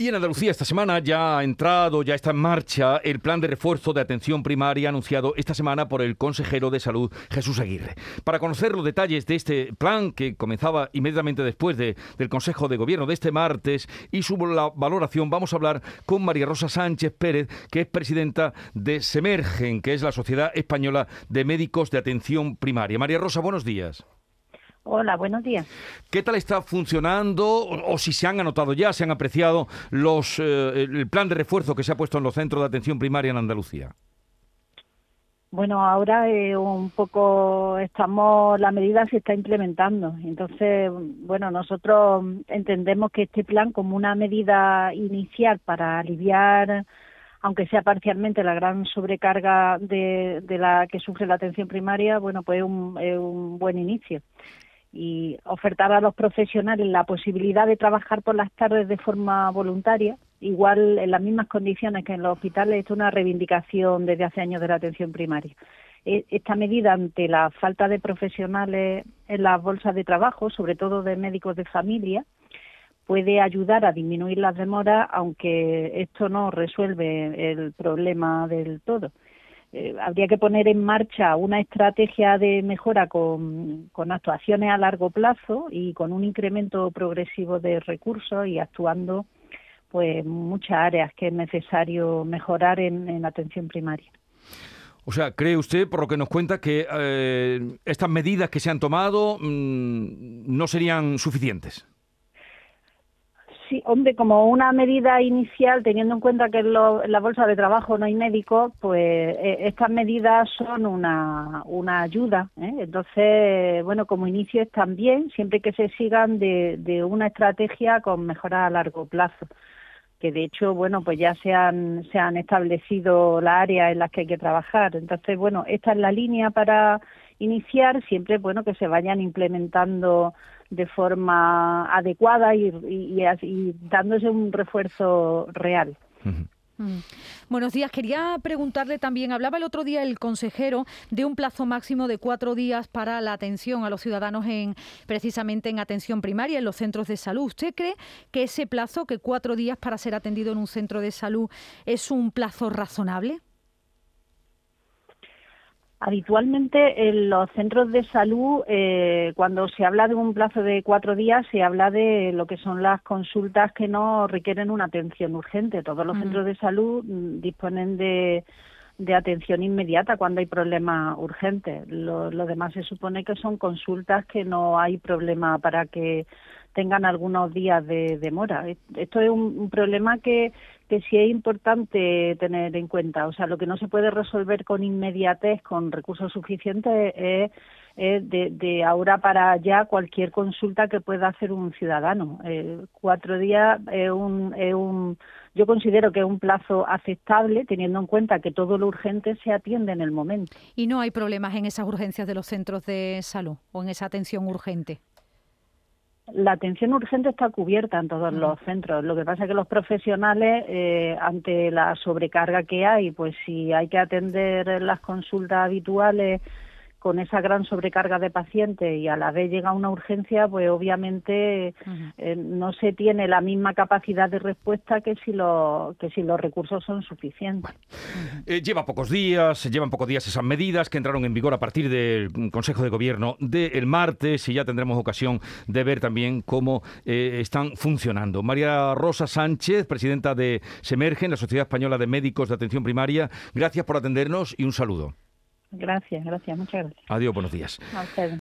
Y en Andalucía esta semana ya ha entrado, ya está en marcha el plan de refuerzo de atención primaria anunciado esta semana por el consejero de salud Jesús Aguirre. Para conocer los detalles de este plan que comenzaba inmediatamente después de, del Consejo de Gobierno de este martes y su valoración vamos a hablar con María Rosa Sánchez Pérez, que es presidenta de Semergen, que es la Sociedad Española de Médicos de Atención Primaria. María Rosa, buenos días. Hola, buenos días. ¿Qué tal está funcionando o, si se han anotado ya, se han apreciado los eh, el plan de refuerzo que se ha puesto en los centros de atención primaria en Andalucía? Bueno, ahora eh, un poco estamos, la medida se está implementando. Entonces, bueno, nosotros entendemos que este plan como una medida inicial para aliviar aunque sea parcialmente la gran sobrecarga de, de la que sufre la atención primaria, bueno, pues es un, es un buen inicio y ofertar a los profesionales la posibilidad de trabajar por las tardes de forma voluntaria, igual en las mismas condiciones que en los hospitales, es una reivindicación desde hace años de la atención primaria. E, esta medida, ante la falta de profesionales en las bolsas de trabajo, sobre todo de médicos de familia, puede ayudar a disminuir las demoras, aunque esto no resuelve el problema del todo. Eh, habría que poner en marcha una estrategia de mejora con, actuaciones a largo plazo y con un incremento progresivo de recursos y actuando pues muchas áreas que es necesario mejorar en, atención primaria. O sea, ¿cree usted, por lo que nos cuenta, que eh, estas medidas que se han tomado mm, no serían suficientes? Sí, hombre, como una medida inicial, teniendo en cuenta que en, la bolsa de trabajo no hay médicos, pues eh, estas medidas son una, una ayuda. ¿eh? Entonces, bueno, como inicio están bien, siempre que se sigan de, de una estrategia con mejora a largo plazo que de hecho, bueno, pues ya se han, se han establecido las áreas en las que hay que trabajar. Entonces, bueno, esta es la línea para iniciar, siempre, bueno, que se vayan implementando de forma adecuada y, y, dándose un refuerzo real. Mm. Buenos días. Quería preguntarle también, hablaba el otro día el consejero de un plazo máximo de cuatro días para la atención a los ciudadanos en precisamente en atención primaria en los centros de salud. ¿Usted cree que ese plazo, que cuatro días para ser atendido en un centro de salud, es un plazo razonable? Habitualmente en los centros de salud, eh, cuando se habla de un plazo de cuatro días, se habla de lo que son las consultas que no requieren una atención urgente. Todos los centros de salud mm, disponen de, de, atención inmediata cuando hay problemas urgentes. Lo, lo demás se supone que son consultas que no hay problema para que tengan algunos días de demora. Esto es un, problema que, que sí es importante tener en cuenta. O sea, lo que no se puede resolver con inmediatez, con recursos suficientes, es, de, ahora para allá cualquier consulta que pueda hacer un ciudadano. Eh, cuatro días es un, es un, yo considero que es un plazo aceptable, teniendo en cuenta que todo lo urgente se atiende en el momento. ¿Y no hay problemas en esas urgencias de los centros de salud o en esa atención urgente? La atención urgente está cubierta en todos los centros. Lo que pasa es que los profesionales, eh, ante la sobrecarga que hay, pues si hay que atender las consultas habituales con esa gran sobrecarga de pacientes y a la vez llega una urgencia, pues obviamente eh, no se tiene la misma capacidad de respuesta que si, lo, que si los recursos son suficientes. Eh, lleva pocos días, llevan pocos días esas medidas que entraron en vigor a partir del Consejo de Gobierno del martes y ya tendremos ocasión de ver también cómo eh, están funcionando. María Rosa Sánchez, presidenta de Semergen, la Sociedad Española de Médicos de Atención Primaria, gracias por atendernos y un saludo. Gracias, gracias, muchas gracias. Adiós, buenos días.